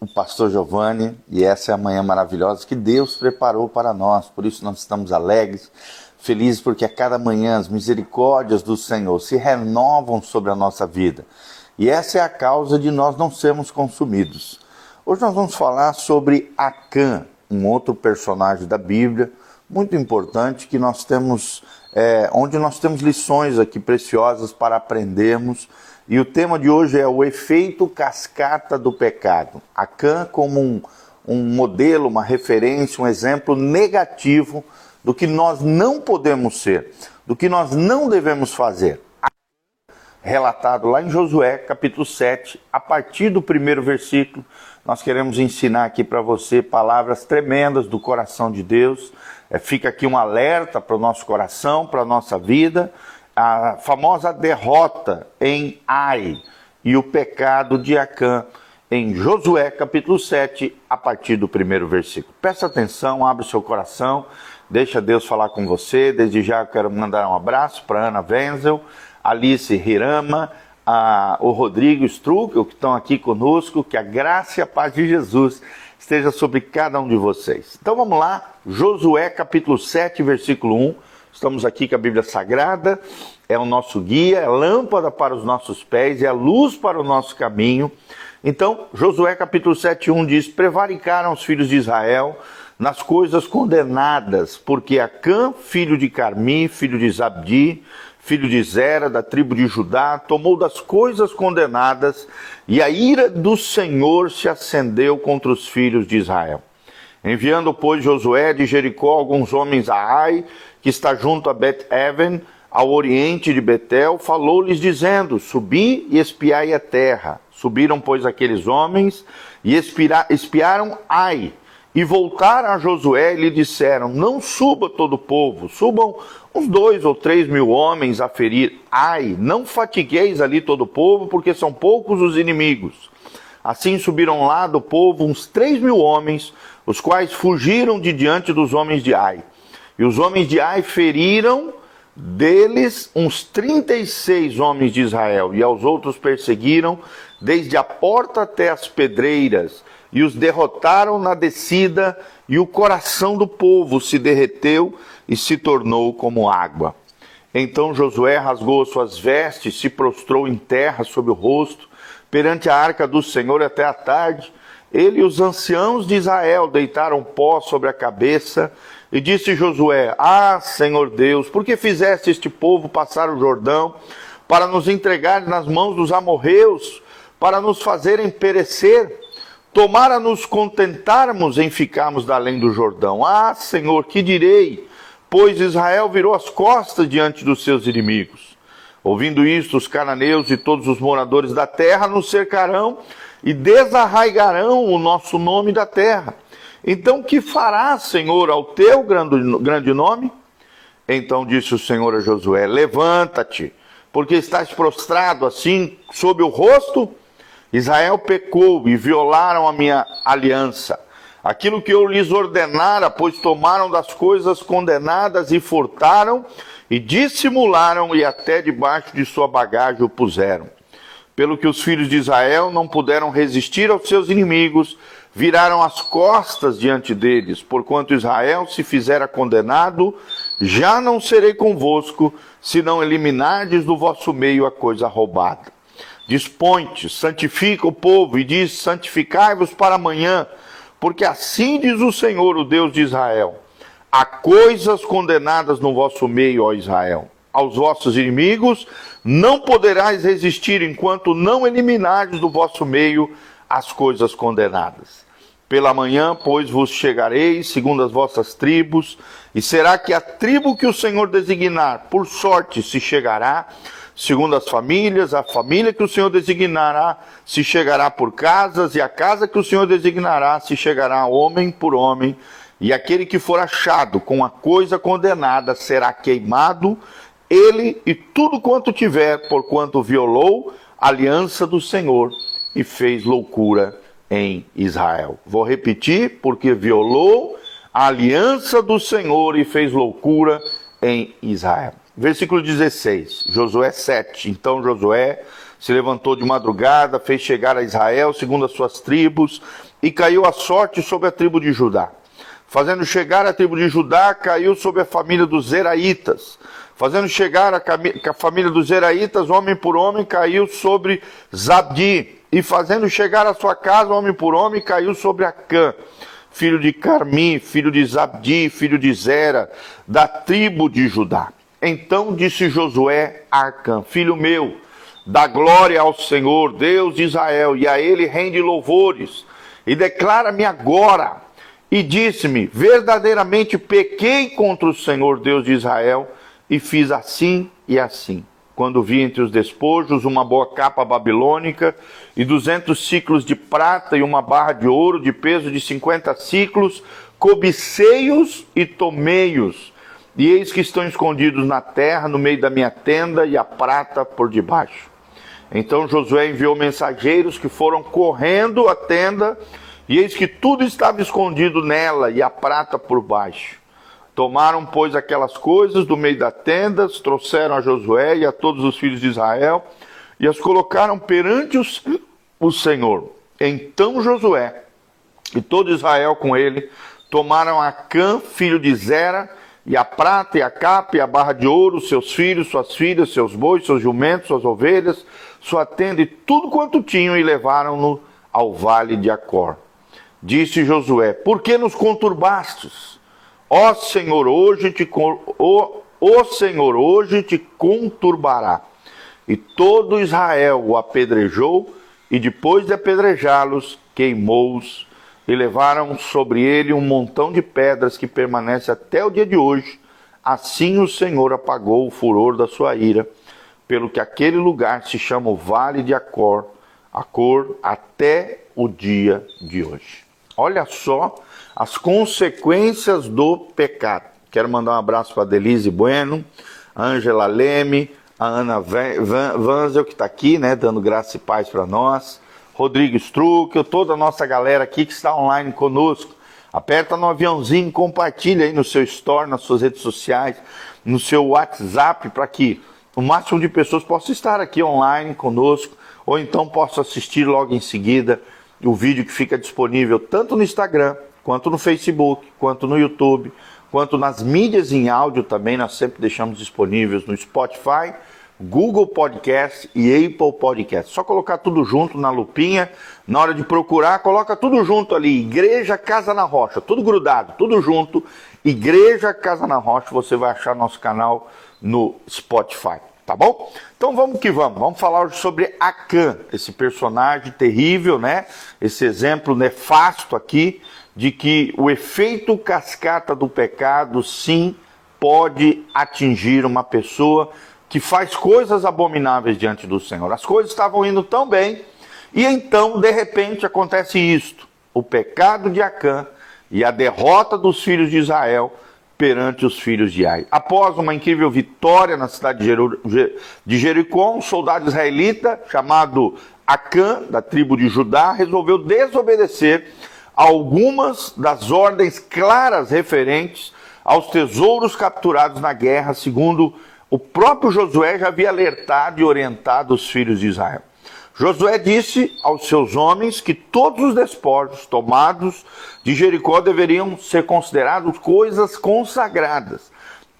o pastor Giovanni e essa é a manhã maravilhosa que Deus preparou para nós. Por isso nós estamos alegres, felizes porque a cada manhã as misericórdias do Senhor se renovam sobre a nossa vida. E essa é a causa de nós não sermos consumidos. Hoje nós vamos falar sobre Acã, um outro personagem da Bíblia, muito importante que nós temos, é, onde nós temos lições aqui preciosas para aprendermos e o tema de hoje é o efeito cascata do pecado. Acã como um, um modelo, uma referência, um exemplo negativo do que nós não podemos ser, do que nós não devemos fazer. Relatado lá em Josué, capítulo 7, a partir do primeiro versículo, nós queremos ensinar aqui para você palavras tremendas do coração de Deus. É, fica aqui um alerta para o nosso coração, para a nossa vida a famosa derrota em Ai e o pecado de Acã em Josué capítulo 7, a partir do primeiro versículo. Presta atenção, abre o seu coração, deixa Deus falar com você. Desde já eu quero mandar um abraço para Ana Wenzel, Alice Hirama, a, o Rodrigo Struck, que estão aqui conosco. Que a graça e a paz de Jesus esteja sobre cada um de vocês. Então vamos lá, Josué capítulo 7, versículo 1 Estamos aqui com a Bíblia Sagrada, é o nosso guia, é lâmpada para os nossos pés, é a luz para o nosso caminho. Então, Josué capítulo 7, 1 diz: Prevaricaram os filhos de Israel nas coisas condenadas, porque Acã, filho de Carmi, filho de Zabdi, filho de Zera, da tribo de Judá, tomou das coisas condenadas, e a ira do Senhor se acendeu contra os filhos de Israel. Enviando, pois, Josué de Jericó alguns homens a Ai, que está junto a Bet-Even, ao oriente de Betel, falou-lhes dizendo: Subi e espiai a terra. Subiram, pois, aqueles homens e espiaram Ai. E voltaram a Josué e lhe disseram: Não suba todo o povo, subam uns dois ou três mil homens a ferir. Ai, não fatigueis ali todo o povo, porque são poucos os inimigos. Assim subiram lá do povo uns três mil homens, os quais fugiram de diante dos homens de Ai. E os homens de Ai feriram deles uns 36 homens de Israel, e aos outros perseguiram desde a porta até as pedreiras, e os derrotaram na descida, e o coração do povo se derreteu e se tornou como água. Então Josué rasgou suas vestes, se prostrou em terra sobre o rosto, perante a arca do Senhor até a tarde. Ele e os anciãos de Israel deitaram pó sobre a cabeça e disse Josué: Ah, Senhor Deus, por que fizeste este povo passar o Jordão para nos entregar nas mãos dos amorreus, para nos fazerem perecer? Tomara nos contentarmos em ficarmos da além do Jordão. Ah, Senhor, que direi? Pois Israel virou as costas diante dos seus inimigos. Ouvindo isto, os cananeus e todos os moradores da terra nos cercarão e desarraigarão o nosso nome da terra então, que farás, Senhor, ao teu grande nome? Então disse o Senhor a Josué: Levanta-te, porque estás prostrado assim sob o rosto. Israel pecou e violaram a minha aliança. Aquilo que eu lhes ordenara, pois tomaram das coisas condenadas e furtaram, e dissimularam, e até debaixo de sua bagagem o puseram. Pelo que os filhos de Israel não puderam resistir aos seus inimigos, viraram as costas diante deles, porquanto Israel se fizera condenado, já não serei convosco, se não eliminardes do vosso meio a coisa roubada. Dispõe-te, santifica o povo, e diz: santificai-vos para amanhã, porque assim diz o Senhor, o Deus de Israel: há coisas condenadas no vosso meio, ó Israel. Aos vossos inimigos não poderás resistir enquanto não eliminardes do vosso meio as coisas condenadas. Pela manhã, pois, vos chegareis, segundo as vossas tribos, e será que a tribo que o Senhor designar, por sorte, se chegará, segundo as famílias, a família que o Senhor designará, se chegará por casas, e a casa que o Senhor designará, se chegará homem por homem, e aquele que for achado com a coisa condenada será queimado, ele e tudo quanto tiver, porquanto violou a aliança do Senhor e fez loucura em Israel. Vou repetir, porque violou a aliança do Senhor e fez loucura em Israel. Versículo 16, Josué 7. Então Josué se levantou de madrugada, fez chegar a Israel segundo as suas tribos, e caiu a sorte sobre a tribo de Judá. Fazendo chegar a tribo de Judá, caiu sobre a família dos Zeraitas. Fazendo chegar a, família dos Zeraitas, homem por homem, caiu sobre Zabdi. E fazendo chegar a sua casa, homem por homem, caiu sobre Acã, filho de Carmi, filho de Zabdi, filho de Zera, da tribo de Judá. Então disse Josué a Acã, filho meu, dá glória ao Senhor, Deus de Israel, e a ele rende louvores, e declara-me agora. E disse-me: Verdadeiramente pequei contra o Senhor Deus de Israel, e fiz assim e assim. Quando vi entre os despojos uma boa capa babilônica e duzentos ciclos de prata e uma barra de ouro de peso de cinquenta ciclos, cobicei-os e tomei-os. E eis que estão escondidos na terra, no meio da minha tenda, e a prata por debaixo. Então Josué enviou mensageiros que foram correndo à tenda, e eis que tudo estava escondido nela, e a prata por baixo. Tomaram, pois, aquelas coisas do meio da tenda, trouxeram a Josué e a todos os filhos de Israel, e as colocaram perante os, o Senhor. Então Josué e todo Israel com ele tomaram Acã, filho de Zera, e a prata, e a capa, e a barra de ouro, seus filhos, suas filhas, seus bois, seus jumentos, suas ovelhas, sua tenda e tudo quanto tinham, e levaram-no ao vale de Acor. Disse Josué: Por que nos conturbastes? Ó Senhor, hoje te ó Senhor, hoje te conturbará. E todo Israel o apedrejou, e depois de apedrejá-los, queimou-os e levaram sobre ele um montão de pedras que permanece até o dia de hoje. Assim o Senhor apagou o furor da sua ira, pelo que aquele lugar se chama o Vale de Acor, Acor até o dia de hoje. Olha só as consequências do pecado. Quero mandar um abraço para Denise Bueno, Ângela Leme, a Ana Vanzel, que está aqui, né, dando graça e paz para nós. Rodrigo Struck, toda a nossa galera aqui que está online conosco. Aperta no aviãozinho, compartilha aí no seu store, nas suas redes sociais, no seu WhatsApp, para que o máximo de pessoas possam estar aqui online conosco, ou então possa assistir logo em seguida o vídeo que fica disponível tanto no Instagram, quanto no Facebook, quanto no YouTube, quanto nas mídias em áudio também, nós sempre deixamos disponíveis no Spotify Google Podcast e Apple Podcast. Só colocar tudo junto na lupinha, na hora de procurar, coloca tudo junto ali, Igreja Casa na Rocha, tudo grudado, tudo junto, Igreja Casa na Rocha, você vai achar nosso canal no Spotify, tá bom? Então vamos que vamos, vamos falar sobre Acã, esse personagem terrível, né? Esse exemplo nefasto aqui de que o efeito cascata do pecado, sim, pode atingir uma pessoa que faz coisas abomináveis diante do Senhor. As coisas estavam indo tão bem, e então, de repente, acontece isto: o pecado de Acã e a derrota dos filhos de Israel perante os filhos de Ai. Após uma incrível vitória na cidade de Jericó, um soldado israelita chamado Acã, da tribo de Judá, resolveu desobedecer algumas das ordens claras referentes aos tesouros capturados na guerra, segundo o próprio Josué já havia alertado e orientado os filhos de Israel. Josué disse aos seus homens que todos os despojos tomados de Jericó deveriam ser considerados coisas consagradas.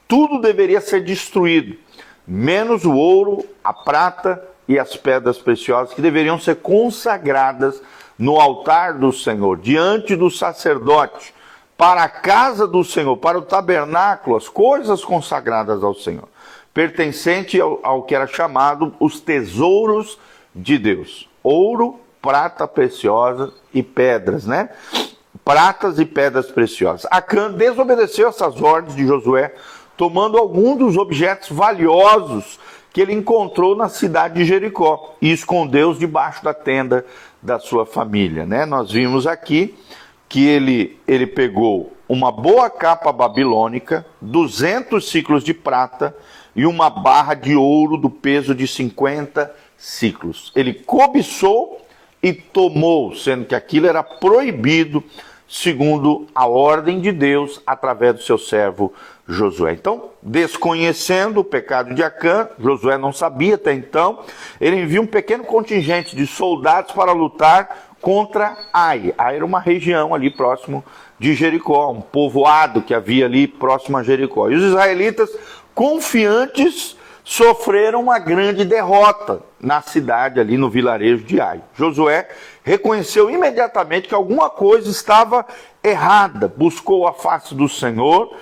Tudo deveria ser destruído, menos o ouro, a prata e as pedras preciosas que deveriam ser consagradas no altar do Senhor, diante do sacerdote, para a casa do Senhor, para o tabernáculo, as coisas consagradas ao Senhor pertencente ao, ao que era chamado os tesouros de Deus: ouro, prata preciosa e pedras, né? Pratas e pedras preciosas. Acã desobedeceu essas ordens de Josué, tomando algum dos objetos valiosos que ele encontrou na cidade de Jericó e escondeu-os debaixo da tenda da sua família, né? Nós vimos aqui que ele, ele pegou uma boa capa babilônica, 200 ciclos de prata e uma barra de ouro do peso de 50 ciclos. Ele cobiçou e tomou, sendo que aquilo era proibido segundo a ordem de Deus através do seu servo Josué. Então, desconhecendo o pecado de Acã, Josué não sabia até então, ele envia um pequeno contingente de soldados para lutar contra Ai. Ai era uma região ali próximo de Jericó, um povoado que havia ali próximo a Jericó. E os israelitas, confiantes, sofreram uma grande derrota na cidade, ali no vilarejo de Ai. Josué reconheceu imediatamente que alguma coisa estava errada, buscou a face do Senhor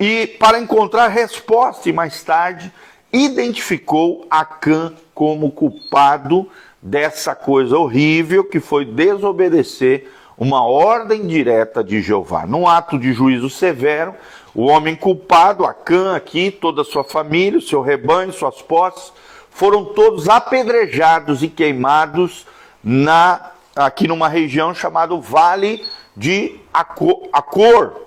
e, para encontrar resposta, e mais tarde, identificou Acã como culpado dessa coisa horrível que foi desobedecer uma ordem direta de Jeová. Num ato de juízo severo, o homem culpado, Acã aqui, toda a sua família, o seu rebanho, suas posses, foram todos apedrejados e queimados na, aqui numa região chamada Vale de Acor.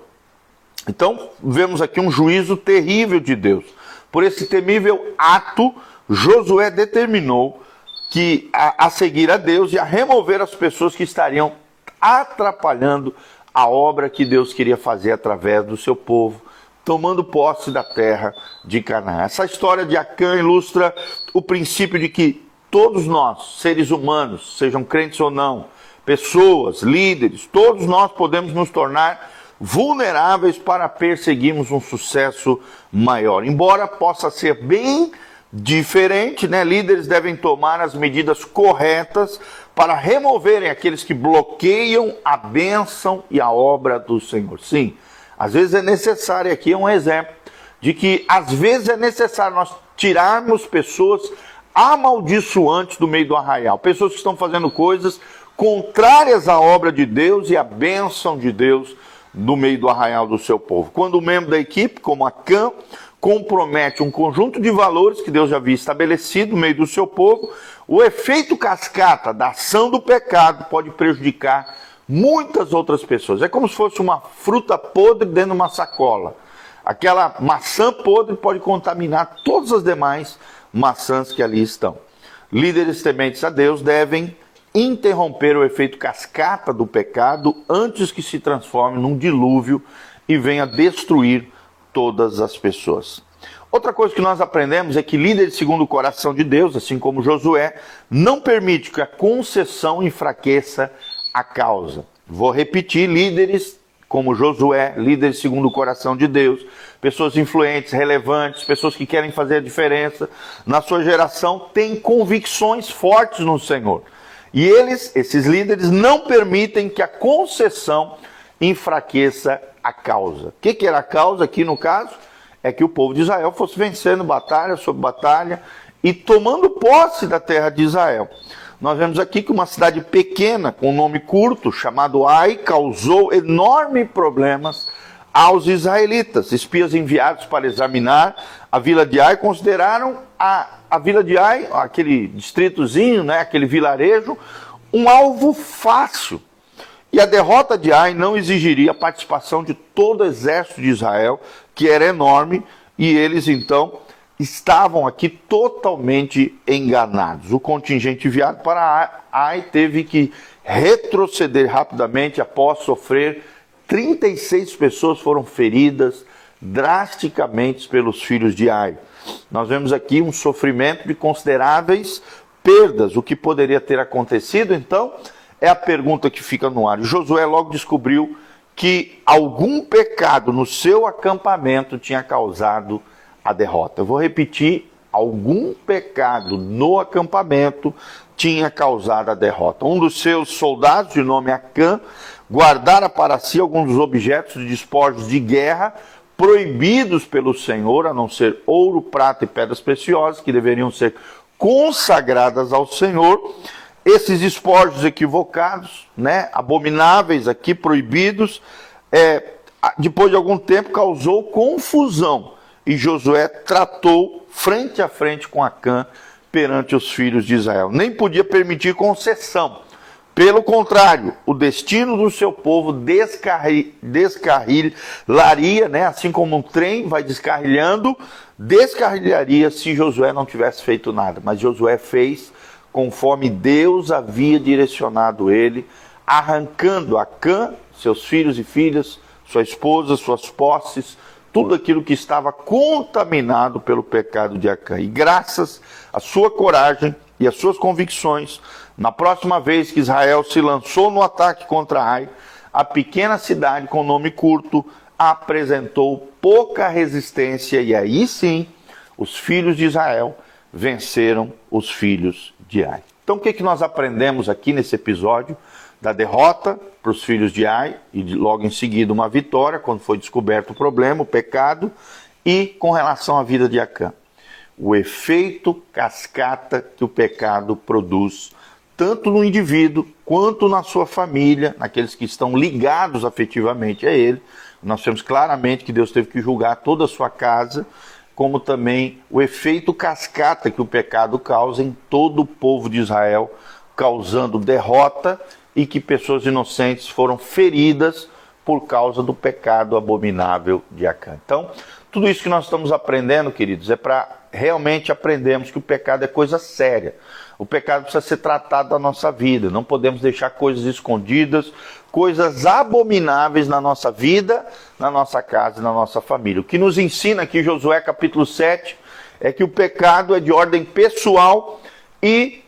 Então, vemos aqui um juízo terrível de Deus. Por esse temível ato, Josué determinou que a, a seguir a Deus e a remover as pessoas que estariam atrapalhando a obra que Deus queria fazer através do seu povo, tomando posse da terra de Canaã. Essa história de Acã ilustra o princípio de que todos nós, seres humanos, sejam crentes ou não, pessoas, líderes, todos nós podemos nos tornar vulneráveis para perseguirmos um sucesso maior. Embora possa ser bem diferente, né? Líderes devem tomar as medidas corretas para removerem aqueles que bloqueiam a bênção e a obra do Senhor. Sim, às vezes é necessário, aqui é um exemplo, de que às vezes é necessário nós tirarmos pessoas amaldiçoantes do meio do arraial, pessoas que estão fazendo coisas contrárias à obra de Deus e à bênção de Deus no meio do arraial do seu povo. Quando um membro da equipe, como a CAM, compromete um conjunto de valores que Deus já havia estabelecido no meio do seu povo, o efeito cascata da ação do pecado pode prejudicar muitas outras pessoas. É como se fosse uma fruta podre dentro de uma sacola. Aquela maçã podre pode contaminar todas as demais maçãs que ali estão. Líderes tementes a Deus devem interromper o efeito cascata do pecado antes que se transforme num dilúvio e venha destruir todas as pessoas. Outra coisa que nós aprendemos é que líderes segundo o coração de Deus, assim como Josué, não permite que a concessão enfraqueça a causa. Vou repetir: líderes como Josué, líderes segundo o coração de Deus, pessoas influentes, relevantes, pessoas que querem fazer a diferença na sua geração, têm convicções fortes no Senhor. E eles, esses líderes, não permitem que a concessão enfraqueça a causa. O que, que era a causa aqui no caso? É que o povo de Israel fosse vencendo batalha sobre batalha e tomando posse da terra de Israel. Nós vemos aqui que uma cidade pequena, com nome curto, chamado Ai, causou enormes problemas aos israelitas. Espias enviados para examinar a vila de Ai consideraram a, a vila de Ai, aquele distritozinho, né, aquele vilarejo, um alvo fácil e a derrota de Ai não exigiria a participação de todo o exército de Israel, que era enorme, e eles então estavam aqui totalmente enganados. O contingente enviado para Ai teve que retroceder rapidamente após sofrer 36 pessoas foram feridas drasticamente pelos filhos de Ai. Nós vemos aqui um sofrimento de consideráveis perdas. O que poderia ter acontecido então? É a pergunta que fica no ar. Josué logo descobriu que algum pecado no seu acampamento tinha causado a derrota. Eu vou repetir: algum pecado no acampamento tinha causado a derrota. Um dos seus soldados, de nome Acã, guardara para si alguns dos objetos de despojos de guerra proibidos pelo Senhor, a não ser ouro, prata e pedras preciosas, que deveriam ser consagradas ao Senhor, esses despojos equivocados, né, abomináveis aqui, proibidos, é, depois de algum tempo causou confusão e Josué tratou frente a frente com Acã perante os filhos de Israel. Nem podia permitir concessão. Pelo contrário, o destino do seu povo descarri, descarrilharia, né? assim como um trem vai descarrilhando, descarrilharia se Josué não tivesse feito nada. Mas Josué fez conforme Deus havia direcionado ele, arrancando a Cã, seus filhos e filhas, sua esposa, suas posses, tudo aquilo que estava contaminado pelo pecado de Acã. E graças à sua coragem e às suas convicções, na próxima vez que Israel se lançou no ataque contra Ai, a pequena cidade com nome curto apresentou pouca resistência e aí sim os filhos de Israel venceram os filhos de Ai. Então o que, que nós aprendemos aqui nesse episódio? Da derrota para os filhos de Ai e logo em seguida uma vitória quando foi descoberto o problema, o pecado, e com relação à vida de Acã. O efeito cascata que o pecado produz tanto no indivíduo quanto na sua família, naqueles que estão ligados afetivamente a ele. Nós temos claramente que Deus teve que julgar toda a sua casa, como também o efeito cascata que o pecado causa em todo o povo de Israel, causando derrota e que pessoas inocentes foram feridas por causa do pecado abominável de Acã. Então, tudo isso que nós estamos aprendendo, queridos, é para realmente aprendermos que o pecado é coisa séria. O pecado precisa ser tratado da nossa vida. Não podemos deixar coisas escondidas, coisas abomináveis na nossa vida, na nossa casa na nossa família. O que nos ensina aqui Josué capítulo 7 é que o pecado é de ordem pessoal e,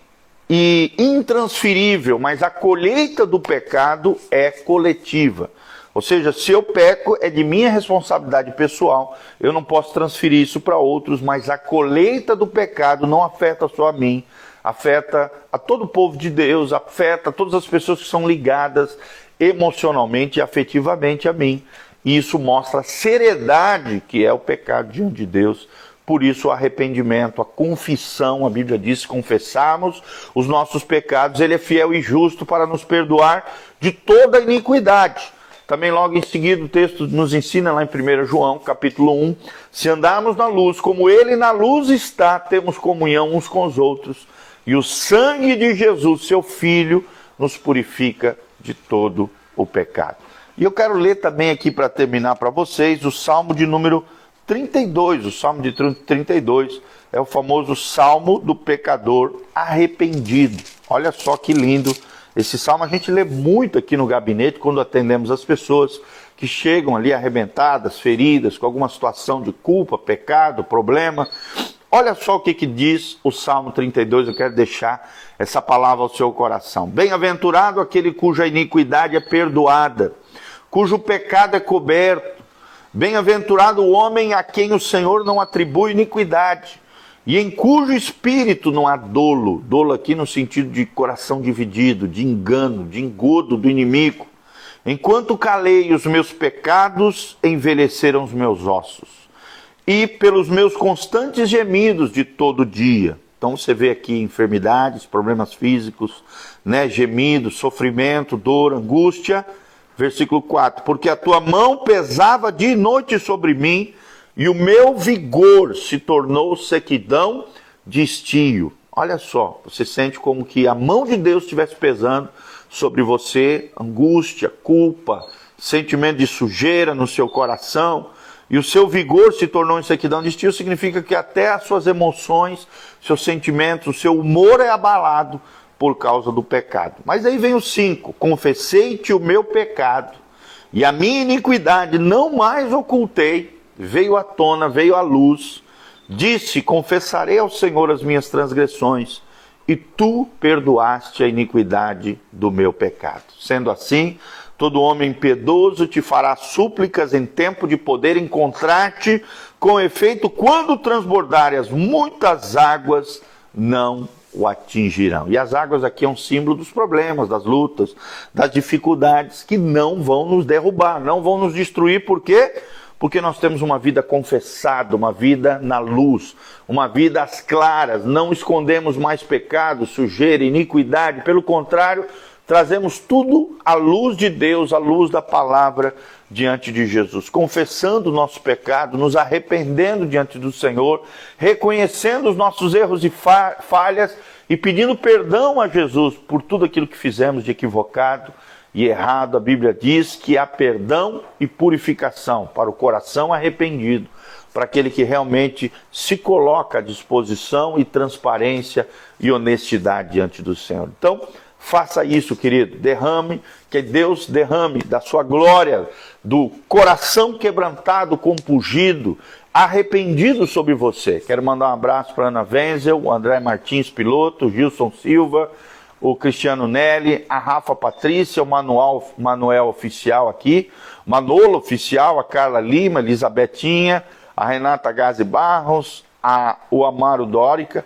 e intransferível, mas a colheita do pecado é coletiva. Ou seja, se eu peco, é de minha responsabilidade pessoal, eu não posso transferir isso para outros, mas a colheita do pecado não afeta só a mim, afeta a todo o povo de Deus, afeta todas as pessoas que são ligadas emocionalmente e afetivamente a mim. E isso mostra a seriedade que é o pecado diante de Deus. Por isso, o arrependimento, a confissão, a Bíblia diz: confessarmos os nossos pecados, Ele é fiel e justo para nos perdoar de toda iniquidade. Também, logo em seguida, o texto nos ensina lá em 1 João, capítulo 1: se andarmos na luz, como Ele na luz está, temos comunhão uns com os outros e o sangue de Jesus, seu Filho, nos purifica de todo o pecado. E eu quero ler também aqui para terminar para vocês o Salmo de número 32. O Salmo de 32 é o famoso Salmo do pecador arrependido. Olha só que lindo esse salmo. A gente lê muito aqui no gabinete quando atendemos as pessoas que chegam ali arrebentadas, feridas, com alguma situação de culpa, pecado, problema. Olha só o que, que diz o Salmo 32, eu quero deixar essa palavra ao seu coração. Bem-aventurado aquele cuja iniquidade é perdoada, cujo pecado é coberto. Bem-aventurado o homem a quem o Senhor não atribui iniquidade, e em cujo espírito não há dolo. Dolo aqui no sentido de coração dividido, de engano, de engodo do inimigo. Enquanto calei os meus pecados, envelheceram os meus ossos e pelos meus constantes gemidos de todo dia. Então você vê aqui enfermidades, problemas físicos, né, gemidos, sofrimento, dor, angústia. Versículo 4: Porque a tua mão pesava dia e noite sobre mim, e o meu vigor se tornou sequidão de estio. Olha só, você sente como que a mão de Deus estivesse pesando sobre você, angústia, culpa, sentimento de sujeira no seu coração, e o seu vigor se tornou em sequidão de estio, significa que até as suas emoções, seus sentimentos, o seu humor é abalado por causa do pecado. Mas aí vem o 5: Confessei-te o meu pecado, e a minha iniquidade não mais ocultei, veio à tona, veio à luz. Disse: Confessarei ao Senhor as minhas transgressões, e tu perdoaste a iniquidade do meu pecado. Sendo assim, Todo homem piedoso te fará súplicas em tempo de poder encontrar-te, com efeito, quando transbordarem as muitas águas, não o atingirão. E as águas aqui é um símbolo dos problemas, das lutas, das dificuldades que não vão nos derrubar, não vão nos destruir, por quê? Porque nós temos uma vida confessada, uma vida na luz, uma vida às claras, não escondemos mais pecado, sujeira, iniquidade, pelo contrário, trazemos tudo à luz de Deus, à luz da palavra diante de Jesus, confessando o nosso pecado, nos arrependendo diante do Senhor, reconhecendo os nossos erros e falhas e pedindo perdão a Jesus por tudo aquilo que fizemos de equivocado e errado. A Bíblia diz que há perdão e purificação para o coração arrependido, para aquele que realmente se coloca à disposição e transparência e honestidade diante do Senhor. Então, Faça isso, querido. Derrame, que Deus derrame da sua glória, do coração quebrantado, compungido, arrependido sobre você. Quero mandar um abraço para Ana Wenzel, o André Martins, piloto, o Gilson Silva, o Cristiano Nelly, a Rafa Patrícia, o Manuel, Manuel Oficial aqui, Manolo Oficial, a Carla Lima, Elisabetinha, a Renata Gazi Barros, a, o Amaro Dórica,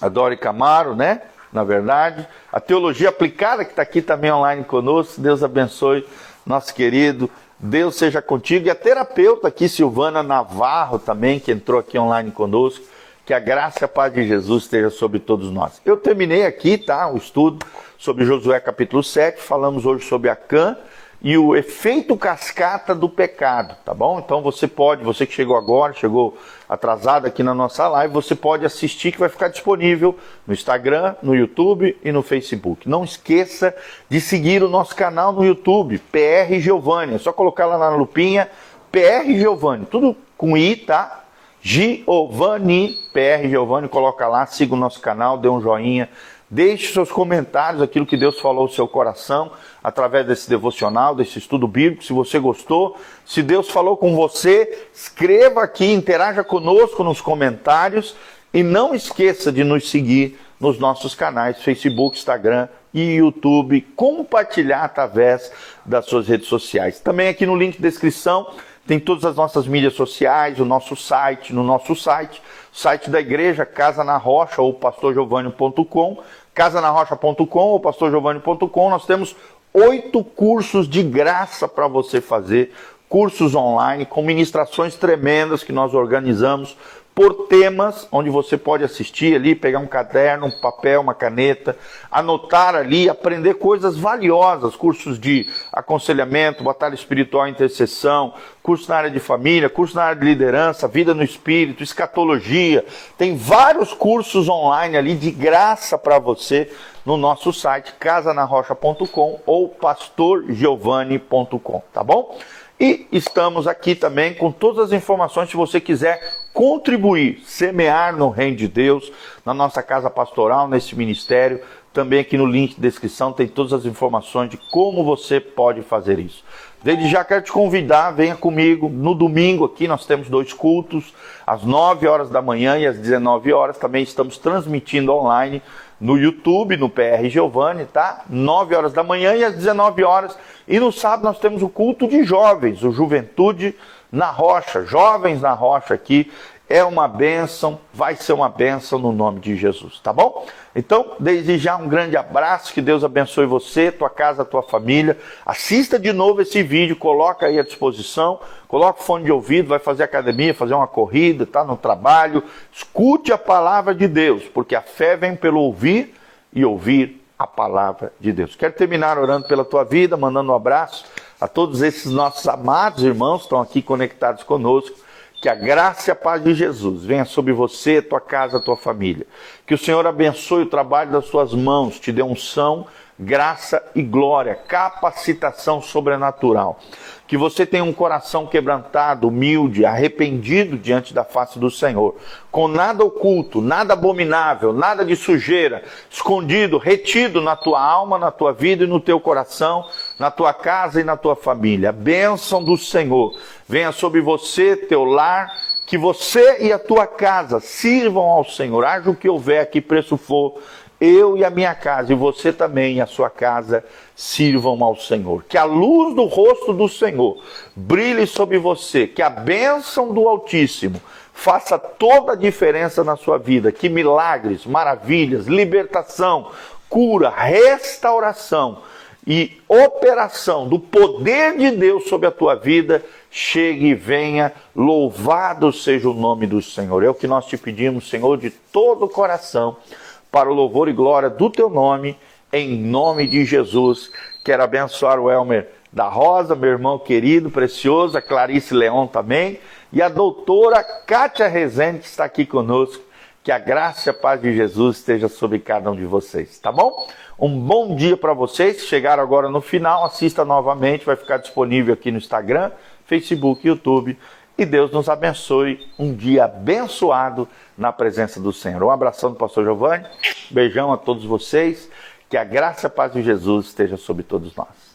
a Dórica Amaro, né? Na verdade, a teologia aplicada que está aqui também online conosco. Deus abençoe nosso querido. Deus seja contigo. E a terapeuta aqui, Silvana Navarro, também, que entrou aqui online conosco. Que a graça e a paz de Jesus esteja sobre todos nós. Eu terminei aqui, tá? O estudo sobre Josué capítulo 7. Falamos hoje sobre Acã e o efeito cascata do pecado, tá bom? Então você pode, você que chegou agora, chegou atrasado aqui na nossa live, você pode assistir que vai ficar disponível no Instagram, no YouTube e no Facebook. Não esqueça de seguir o nosso canal no YouTube, PR Giovanni. É só colocar lá na lupinha PR Giovanni, tudo com I, tá? Giovanni, PR Giovanni, coloca lá, siga o nosso canal, dê um joinha Deixe seus comentários, aquilo que Deus falou no seu coração, através desse devocional, desse estudo bíblico. Se você gostou, se Deus falou com você, escreva aqui, interaja conosco nos comentários e não esqueça de nos seguir nos nossos canais Facebook, Instagram e YouTube, compartilhar através das suas redes sociais. Também aqui no link de descrição tem todas as nossas mídias sociais, o nosso site, no nosso site, site da igreja, Casa na Rocha ou pastorgiovanni.com, casanarrocha.com ou pastorgiovanni.com, nós temos oito cursos de graça para você fazer, cursos online com ministrações tremendas que nós organizamos por temas, onde você pode assistir ali, pegar um caderno, um papel, uma caneta, anotar ali, aprender coisas valiosas, cursos de aconselhamento, batalha espiritual, intercessão, curso na área de família, curso na área de liderança, vida no espírito, escatologia. Tem vários cursos online ali de graça para você no nosso site casanarrocha.com ou pastorgiovanni.com, tá bom? E estamos aqui também com todas as informações se você quiser contribuir, semear no reino de Deus, na nossa casa pastoral, nesse ministério. Também aqui no link de descrição tem todas as informações de como você pode fazer isso. Desde já quero te convidar, venha comigo. No domingo aqui nós temos dois cultos, às 9 horas da manhã e às 19 horas. Também estamos transmitindo online no YouTube, no PR Giovanni, tá? 9 horas da manhã e às 19 horas. E no sábado nós temos o culto de jovens, o Juventude na Rocha, Jovens na Rocha aqui. É uma bênção, vai ser uma bênção no nome de Jesus, tá bom? Então, desde já um grande abraço, que Deus abençoe você, tua casa, tua família. Assista de novo esse vídeo, coloca aí à disposição, coloca o fone de ouvido, vai fazer academia, fazer uma corrida, tá no trabalho. Escute a palavra de Deus, porque a fé vem pelo ouvir e ouvir a palavra de Deus. Quero terminar orando pela tua vida, mandando um abraço a todos esses nossos amados irmãos que estão aqui conectados conosco que a graça e a paz de Jesus venha sobre você, tua casa, tua família. Que o Senhor abençoe o trabalho das suas mãos, te dê unção, graça e glória, capacitação sobrenatural que você tenha um coração quebrantado, humilde, arrependido diante da face do Senhor, com nada oculto, nada abominável, nada de sujeira, escondido, retido na tua alma, na tua vida e no teu coração, na tua casa e na tua família. A bênção do Senhor venha sobre você, teu lar, que você e a tua casa sirvam ao Senhor, haja o que houver, que preço for, eu e a minha casa, e você também a sua casa, sirvam ao Senhor. Que a luz do rosto do Senhor brilhe sobre você, que a bênção do Altíssimo faça toda a diferença na sua vida. Que milagres, maravilhas, libertação, cura, restauração e operação do poder de Deus sobre a tua vida chegue e venha, louvado seja o nome do Senhor. É o que nós te pedimos, Senhor, de todo o coração para o louvor e glória do teu nome, em nome de Jesus. Quero abençoar o Elmer da Rosa, meu irmão querido, precioso, a Clarice Leão também, e a doutora Kátia Rezende, que está aqui conosco. Que a graça e a paz de Jesus esteja sobre cada um de vocês, tá bom? Um bom dia para vocês. Chegaram agora no final, assista novamente, vai ficar disponível aqui no Instagram, Facebook, YouTube. E Deus nos abençoe. Um dia abençoado na presença do Senhor. Um abração do pastor Giovanni, beijão a todos vocês. Que a graça e a paz de Jesus esteja sobre todos nós.